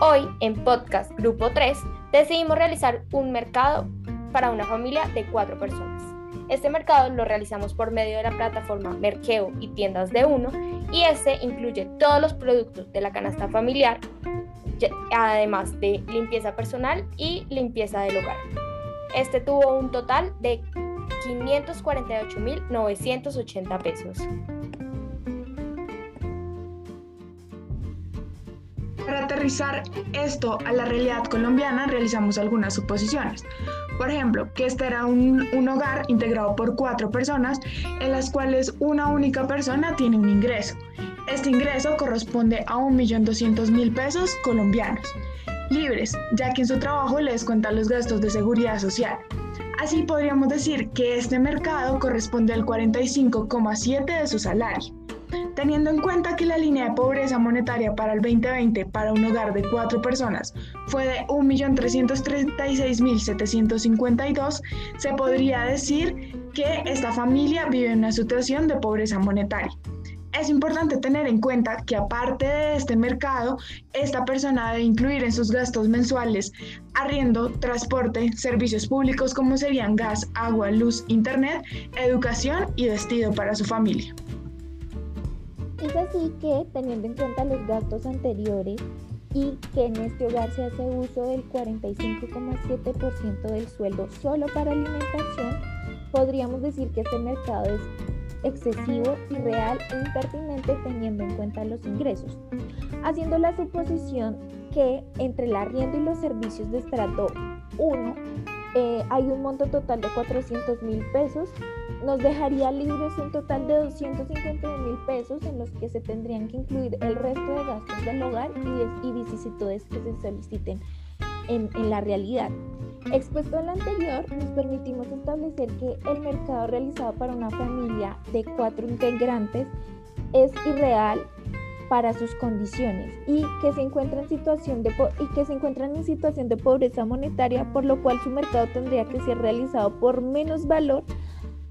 Hoy en Podcast Grupo 3 decidimos realizar un mercado para una familia de cuatro personas. Este mercado lo realizamos por medio de la plataforma Merkeo y Tiendas de Uno y este incluye todos los productos de la canasta familiar, además de limpieza personal y limpieza del hogar. Este tuvo un total de 548.980 pesos. Aterrizar esto a la realidad colombiana realizamos algunas suposiciones. Por ejemplo, que este era un, un, hogar integrado por cuatro personas en las cuales una única persona tiene un ingreso. Este ingreso corresponde a 1.200.000 pesos colombianos, libres, ya que en su trabajo le descuentan los gastos de seguridad social. Así podríamos decir que este mercado corresponde al 45,7 de su salario. Teniendo en cuenta que la línea de pobreza monetaria para el 2020 para un hogar de cuatro personas fue de 1.336.752, se podría decir que esta familia vive en una situación de pobreza monetaria. Es importante tener en cuenta que aparte de este mercado, esta persona debe incluir en sus gastos mensuales arriendo, transporte, servicios públicos como serían gas, agua, luz, internet, educación y vestido para su familia. Es así que, teniendo en cuenta los gastos anteriores y que en este hogar se hace uso del 45,7% del sueldo solo para alimentación, podríamos decir que este mercado es excesivo, irreal e impertinente teniendo en cuenta los ingresos, haciendo la suposición que entre el arriendo y los servicios de estrato 1 eh, hay un monto total de 400 mil pesos nos dejaría libres un total de 250 mil pesos en los que se tendrían que incluir el resto de gastos del hogar y, vicisitudes que se soliciten en, en la realidad. Expuesto a lo anterior, nos permitimos establecer que el mercado realizado para una familia de cuatro integrantes es irreal para sus condiciones y que se encuentran en situación de y que se encuentran en situación de pobreza monetaria, por lo cual su mercado tendría que ser realizado por menos valor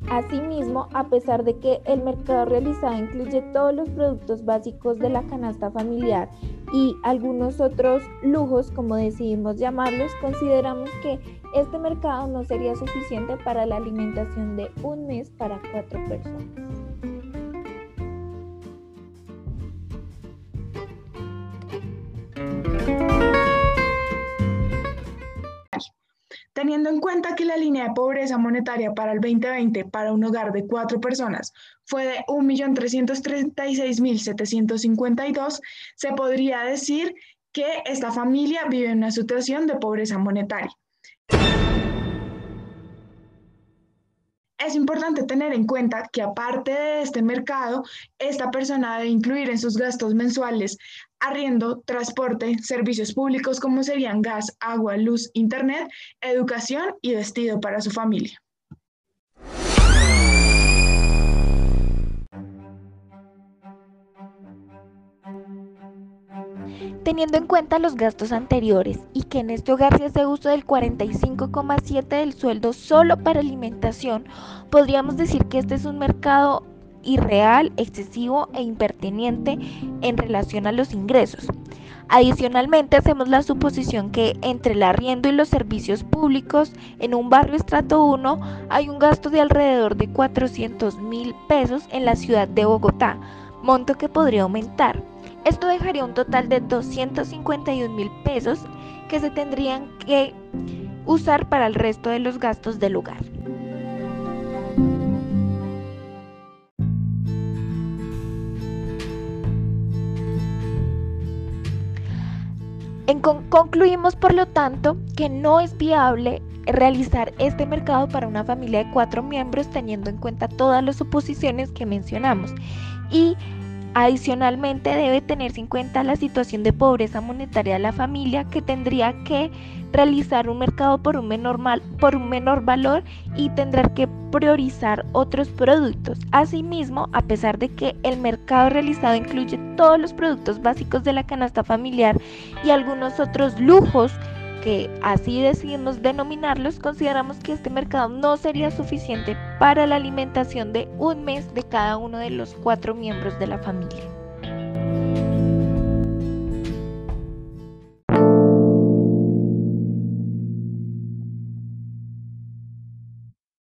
Asimismo, a pesar de que el mercado realizado incluye todos los productos básicos de la canasta familiar y algunos otros lujos, como decidimos llamarlos, consideramos que este mercado no sería suficiente para la alimentación de un mes para cuatro personas. Teniendo en cuenta que la línea de pobreza monetaria para el 2020 para un hogar de cuatro personas fue de 1.336.752, se podría decir que esta familia vive en una situación de pobreza monetaria. Es importante tener en cuenta que aparte de este mercado, esta persona debe incluir en sus gastos mensuales arriendo, transporte, servicios públicos como serían gas, agua, luz, internet, educación y vestido para su familia. Teniendo en cuenta los gastos anteriores y que en este hogar se hace uso del 45,7 del sueldo solo para alimentación, podríamos decir que este es un mercado irreal, excesivo e impertinente en relación a los ingresos. Adicionalmente, hacemos la suposición que entre el arriendo y los servicios públicos en un barrio estrato 1 hay un gasto de alrededor de 400 mil pesos en la ciudad de Bogotá, monto que podría aumentar. Esto dejaría un total de 251 mil pesos que se tendrían que usar para el resto de los gastos del hogar. concluimos, por lo tanto, que no es viable realizar este mercado para una familia de cuatro miembros teniendo en cuenta todas las suposiciones que mencionamos y Adicionalmente debe tenerse en cuenta la situación de pobreza monetaria de la familia que tendría que realizar un mercado por un menor, valor y tendrá que priorizar otros productos. Asimismo, a pesar de que el mercado realizado incluye todos los productos básicos de la canasta familiar y algunos otros lujos, que así decidimos denominarlos, consideramos que este mercado no sería suficiente para la alimentación de un mes de cada uno de los cuatro miembros de la familia.